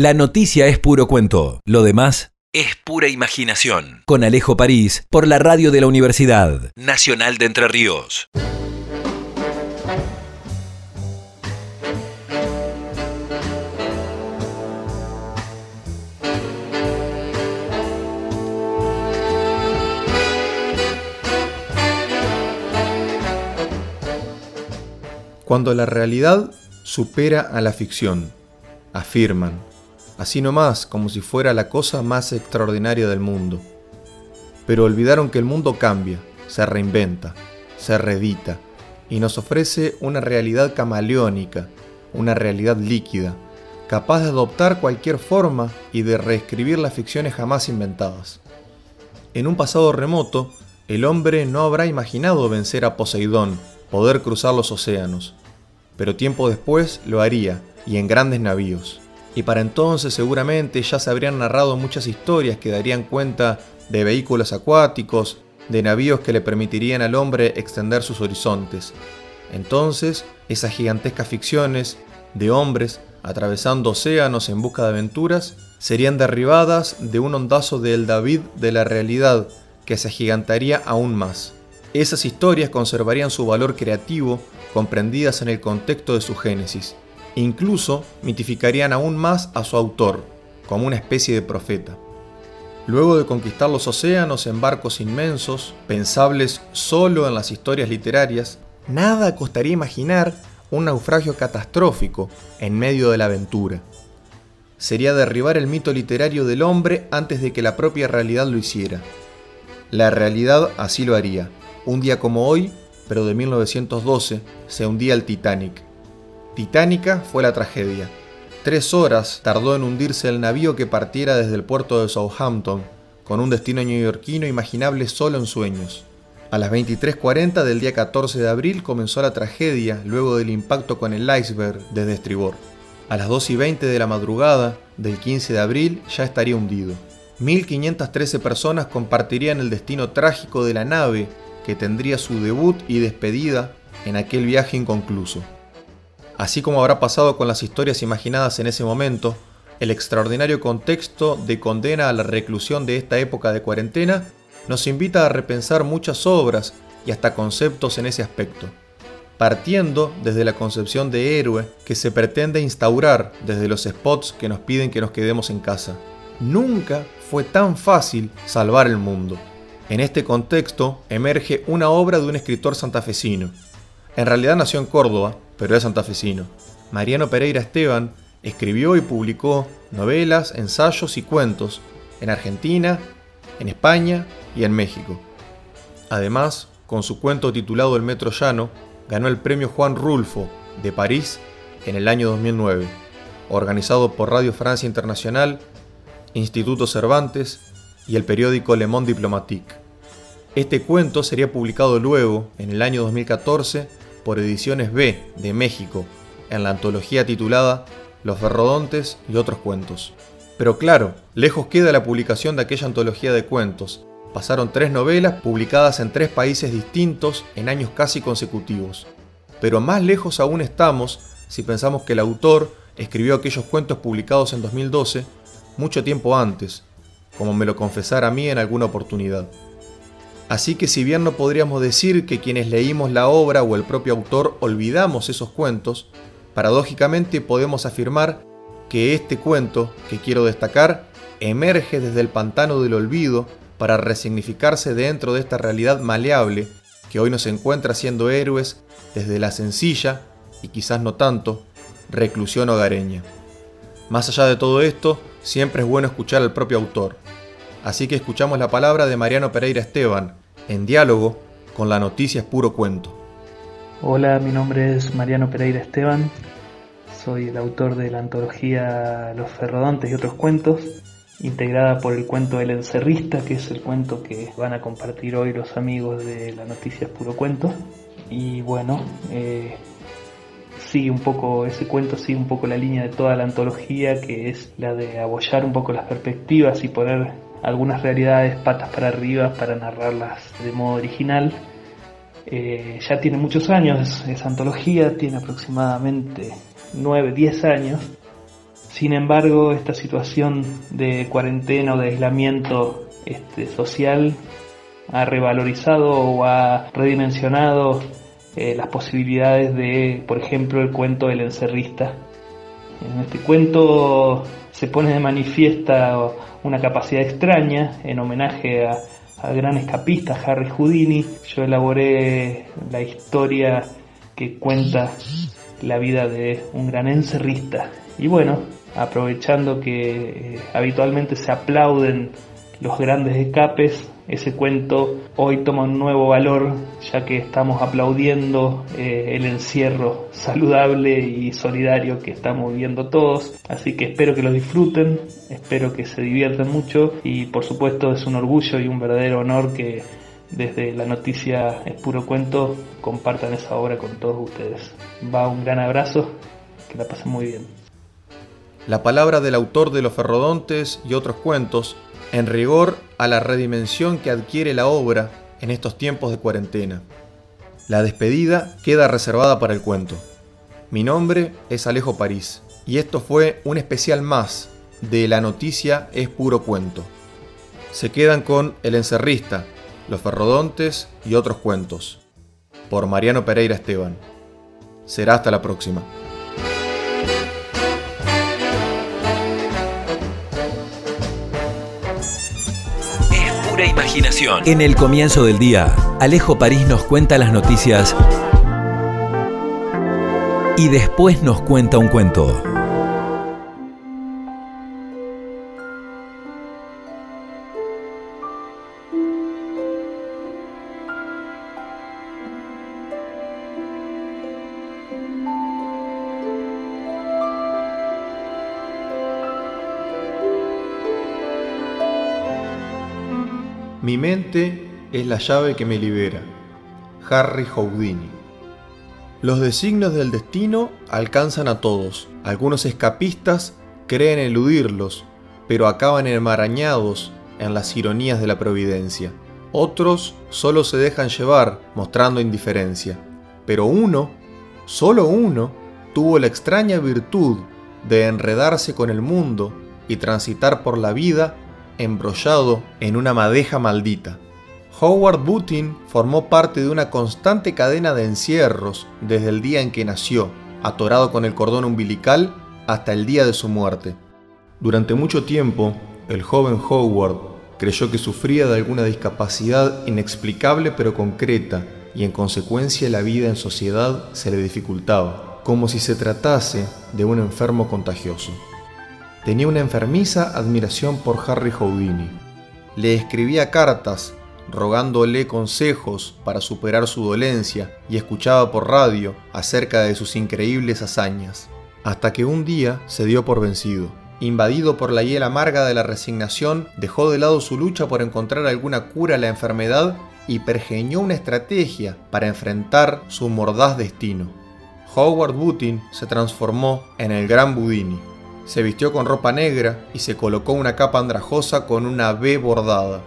La noticia es puro cuento. Lo demás es pura imaginación. Con Alejo París por la radio de la Universidad Nacional de Entre Ríos. Cuando la realidad supera a la ficción, afirman, así nomás como si fuera la cosa más extraordinaria del mundo. Pero olvidaron que el mundo cambia, se reinventa, se reedita y nos ofrece una realidad camaleónica, una realidad líquida, capaz de adoptar cualquier forma y de reescribir las ficciones jamás inventadas. En un pasado remoto, el hombre no habrá imaginado vencer a Poseidón, poder cruzar los océanos, pero tiempo después lo haría, y en grandes navíos. Y para entonces seguramente ya se habrían narrado muchas historias que darían cuenta de vehículos acuáticos, de navíos que le permitirían al hombre extender sus horizontes. Entonces, esas gigantescas ficciones de hombres atravesando océanos en busca de aventuras serían derribadas de un ondazo del David de la realidad que se agigantaría aún más. Esas historias conservarían su valor creativo comprendidas en el contexto de su génesis. Incluso mitificarían aún más a su autor, como una especie de profeta. Luego de conquistar los océanos en barcos inmensos, pensables solo en las historias literarias, nada costaría imaginar un naufragio catastrófico en medio de la aventura. Sería derribar el mito literario del hombre antes de que la propia realidad lo hiciera. La realidad así lo haría. Un día como hoy, pero de 1912, se hundía el Titanic. Titánica fue la tragedia. Tres horas tardó en hundirse el navío que partiera desde el puerto de Southampton, con un destino neoyorquino imaginable solo en sueños. A las 23.40 del día 14 de abril comenzó la tragedia luego del impacto con el iceberg desde estribor. A las 2 y 20 de la madrugada del 15 de abril ya estaría hundido. 1.513 personas compartirían el destino trágico de la nave que tendría su debut y despedida en aquel viaje inconcluso. Así como habrá pasado con las historias imaginadas en ese momento, el extraordinario contexto de condena a la reclusión de esta época de cuarentena nos invita a repensar muchas obras y hasta conceptos en ese aspecto, partiendo desde la concepción de héroe que se pretende instaurar desde los spots que nos piden que nos quedemos en casa. Nunca fue tan fácil salvar el mundo. En este contexto emerge una obra de un escritor santafesino. En realidad nació en Córdoba, pero es santafesino. Mariano Pereira Esteban escribió y publicó novelas, ensayos y cuentos en Argentina, en España y en México. Además, con su cuento titulado El Metro Llano, ganó el premio Juan Rulfo de París en el año 2009, organizado por Radio Francia Internacional, Instituto Cervantes y el periódico Le Monde Diplomatique. Este cuento sería publicado luego, en el año 2014, por Ediciones B de México, en la antología titulada Los Ferrodontes y otros cuentos. Pero claro, lejos queda la publicación de aquella antología de cuentos. Pasaron tres novelas publicadas en tres países distintos en años casi consecutivos. Pero más lejos aún estamos si pensamos que el autor escribió aquellos cuentos publicados en 2012 mucho tiempo antes, como me lo confesara a mí en alguna oportunidad. Así que si bien no podríamos decir que quienes leímos la obra o el propio autor olvidamos esos cuentos, paradójicamente podemos afirmar que este cuento que quiero destacar emerge desde el pantano del olvido para resignificarse dentro de esta realidad maleable que hoy nos encuentra siendo héroes desde la sencilla, y quizás no tanto, reclusión hogareña. Más allá de todo esto, siempre es bueno escuchar al propio autor, Así que escuchamos la palabra de Mariano Pereira Esteban, en diálogo con la noticia es puro cuento. Hola, mi nombre es Mariano Pereira Esteban, soy el autor de la antología Los Ferrodontes y otros cuentos, integrada por el cuento El Encerrista, que es el cuento que van a compartir hoy los amigos de la noticia es puro cuento. Y bueno, eh, sigue un poco, ese cuento sigue un poco la línea de toda la antología, que es la de abollar un poco las perspectivas y poner algunas realidades patas para arriba para narrarlas de modo original. Eh, ya tiene muchos años esa antología, tiene aproximadamente 9, 10 años Sin embargo, esta situación de cuarentena o de aislamiento este, social ha revalorizado o ha redimensionado eh, las posibilidades de, por ejemplo, el cuento del encerrista. En este cuento se pone de manifiesta una capacidad extraña en homenaje a, al gran escapista Harry Houdini. Yo elaboré la historia que cuenta la vida de un gran encerrista. Y bueno, aprovechando que eh, habitualmente se aplauden los grandes escapes, ese cuento hoy toma un nuevo valor ya que estamos aplaudiendo eh, el encierro saludable y solidario que estamos viviendo todos. Así que espero que lo disfruten, espero que se diviertan mucho y por supuesto es un orgullo y un verdadero honor que desde la noticia es puro cuento compartan esa obra con todos ustedes. Va un gran abrazo, que la pasen muy bien. La palabra del autor de Los Ferrodontes y otros cuentos en rigor a la redimensión que adquiere la obra en estos tiempos de cuarentena. La despedida queda reservada para el cuento. Mi nombre es Alejo París y esto fue un especial más de La noticia es puro cuento. Se quedan con El encerrista, Los ferrodontes y otros cuentos. Por Mariano Pereira Esteban. Será hasta la próxima. Imaginación. En el comienzo del día, Alejo París nos cuenta las noticias y después nos cuenta un cuento. Mi mente es la llave que me libera. Harry Houdini. Los designios del destino alcanzan a todos. Algunos escapistas creen eludirlos, pero acaban enmarañados en las ironías de la providencia. Otros solo se dejan llevar mostrando indiferencia. Pero uno, solo uno, tuvo la extraña virtud de enredarse con el mundo y transitar por la vida embrollado en una madeja maldita. Howard Butin formó parte de una constante cadena de encierros desde el día en que nació, atorado con el cordón umbilical hasta el día de su muerte. Durante mucho tiempo, el joven Howard creyó que sufría de alguna discapacidad inexplicable pero concreta y en consecuencia la vida en sociedad se le dificultaba, como si se tratase de un enfermo contagioso. Tenía una enfermiza admiración por Harry Houdini. Le escribía cartas rogándole consejos para superar su dolencia y escuchaba por radio acerca de sus increíbles hazañas, hasta que un día se dio por vencido. Invadido por la hiel amarga de la resignación, dejó de lado su lucha por encontrar alguna cura a la enfermedad y pergeñó una estrategia para enfrentar su mordaz destino. Howard Butin se transformó en el Gran Budini se vistió con ropa negra y se colocó una capa andrajosa con una B bordada.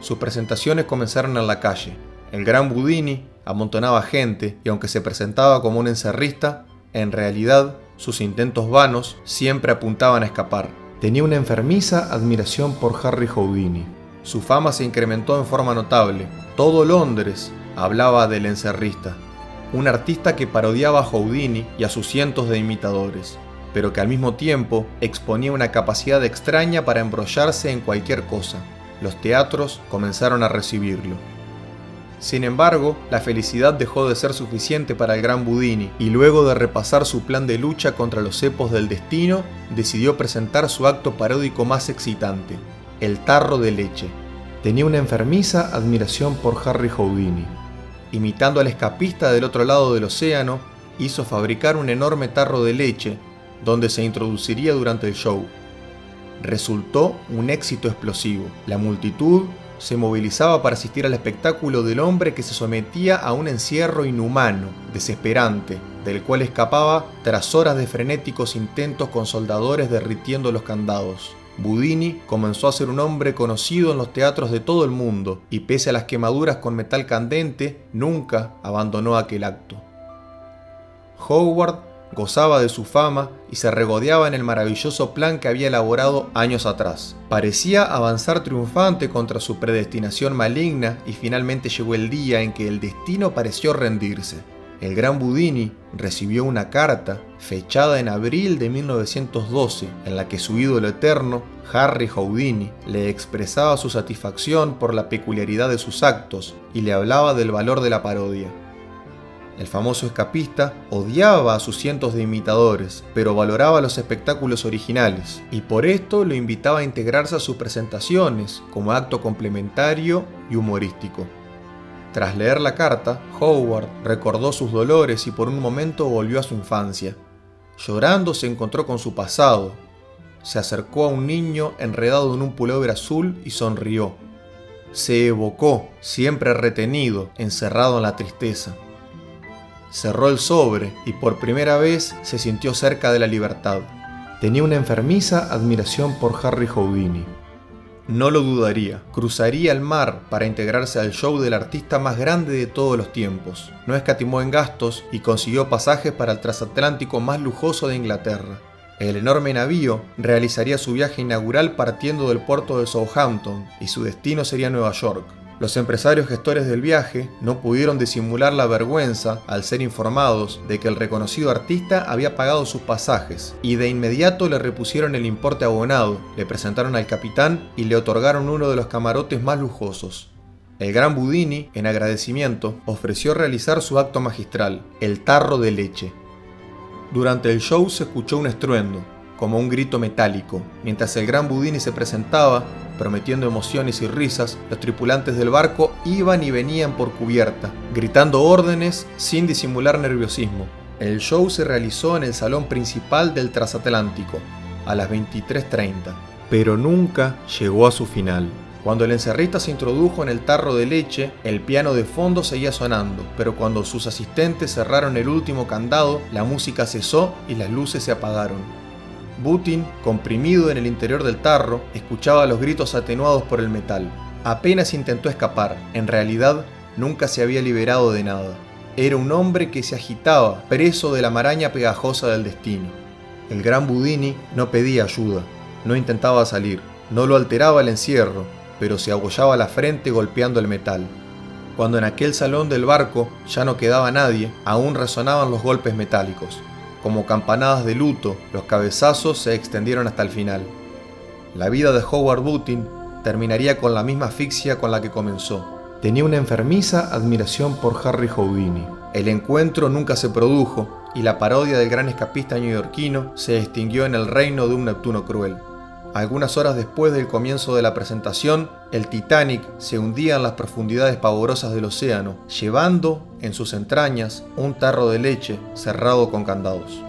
Sus presentaciones comenzaron en la calle. El gran Budini amontonaba gente y aunque se presentaba como un encerrista, en realidad sus intentos vanos siempre apuntaban a escapar. Tenía una enfermiza admiración por Harry Houdini. Su fama se incrementó en forma notable. Todo Londres hablaba del encerrista, un artista que parodiaba a Houdini y a sus cientos de imitadores pero que al mismo tiempo exponía una capacidad extraña para embrollarse en cualquier cosa. Los teatros comenzaron a recibirlo. Sin embargo, la felicidad dejó de ser suficiente para el gran Budini y luego de repasar su plan de lucha contra los cepos del destino, decidió presentar su acto paródico más excitante, el tarro de leche. Tenía una enfermiza admiración por Harry Houdini. Imitando al escapista del otro lado del océano, hizo fabricar un enorme tarro de leche donde se introduciría durante el show. Resultó un éxito explosivo. La multitud se movilizaba para asistir al espectáculo del hombre que se sometía a un encierro inhumano, desesperante, del cual escapaba tras horas de frenéticos intentos con soldadores derritiendo los candados. Budini comenzó a ser un hombre conocido en los teatros de todo el mundo y pese a las quemaduras con metal candente, nunca abandonó aquel acto. Howard gozaba de su fama y se regodeaba en el maravilloso plan que había elaborado años atrás. Parecía avanzar triunfante contra su predestinación maligna y finalmente llegó el día en que el destino pareció rendirse. El gran Budini recibió una carta fechada en abril de 1912 en la que su ídolo eterno, Harry Houdini, le expresaba su satisfacción por la peculiaridad de sus actos y le hablaba del valor de la parodia. El famoso escapista odiaba a sus cientos de imitadores, pero valoraba los espectáculos originales, y por esto lo invitaba a integrarse a sus presentaciones como acto complementario y humorístico. Tras leer la carta, Howard recordó sus dolores y por un momento volvió a su infancia. Llorando se encontró con su pasado. Se acercó a un niño enredado en un pullover azul y sonrió. Se evocó, siempre retenido, encerrado en la tristeza cerró el sobre y por primera vez se sintió cerca de la libertad. Tenía una enfermiza admiración por Harry Houdini. No lo dudaría, cruzaría el mar para integrarse al show del artista más grande de todos los tiempos. No escatimó en gastos y consiguió pasajes para el transatlántico más lujoso de Inglaterra. El enorme navío realizaría su viaje inaugural partiendo del puerto de Southampton y su destino sería Nueva York. Los empresarios gestores del viaje no pudieron disimular la vergüenza al ser informados de que el reconocido artista había pagado sus pasajes y de inmediato le repusieron el importe abonado, le presentaron al capitán y le otorgaron uno de los camarotes más lujosos. El gran Budini, en agradecimiento, ofreció realizar su acto magistral, el tarro de leche. Durante el show se escuchó un estruendo, como un grito metálico. Mientras el gran Budini se presentaba, prometiendo emociones y risas, los tripulantes del barco iban y venían por cubierta, gritando órdenes sin disimular nerviosismo. El show se realizó en el salón principal del transatlántico, a las 23.30, pero nunca llegó a su final. Cuando el encerrista se introdujo en el tarro de leche, el piano de fondo seguía sonando, pero cuando sus asistentes cerraron el último candado, la música cesó y las luces se apagaron. Butin, comprimido en el interior del tarro, escuchaba los gritos atenuados por el metal. Apenas intentó escapar, en realidad nunca se había liberado de nada. Era un hombre que se agitaba, preso de la maraña pegajosa del destino. El gran Budini no pedía ayuda, no intentaba salir, no lo alteraba el encierro, pero se abollaba la frente golpeando el metal. Cuando en aquel salón del barco ya no quedaba nadie, aún resonaban los golpes metálicos. Como campanadas de luto, los cabezazos se extendieron hasta el final. La vida de Howard Butin terminaría con la misma asfixia con la que comenzó. Tenía una enfermiza admiración por Harry Houdini. El encuentro nunca se produjo y la parodia del gran escapista neoyorquino se extinguió en el reino de un Neptuno cruel. Algunas horas después del comienzo de la presentación, el Titanic se hundía en las profundidades pavorosas del océano, llevando en sus entrañas un tarro de leche cerrado con candados.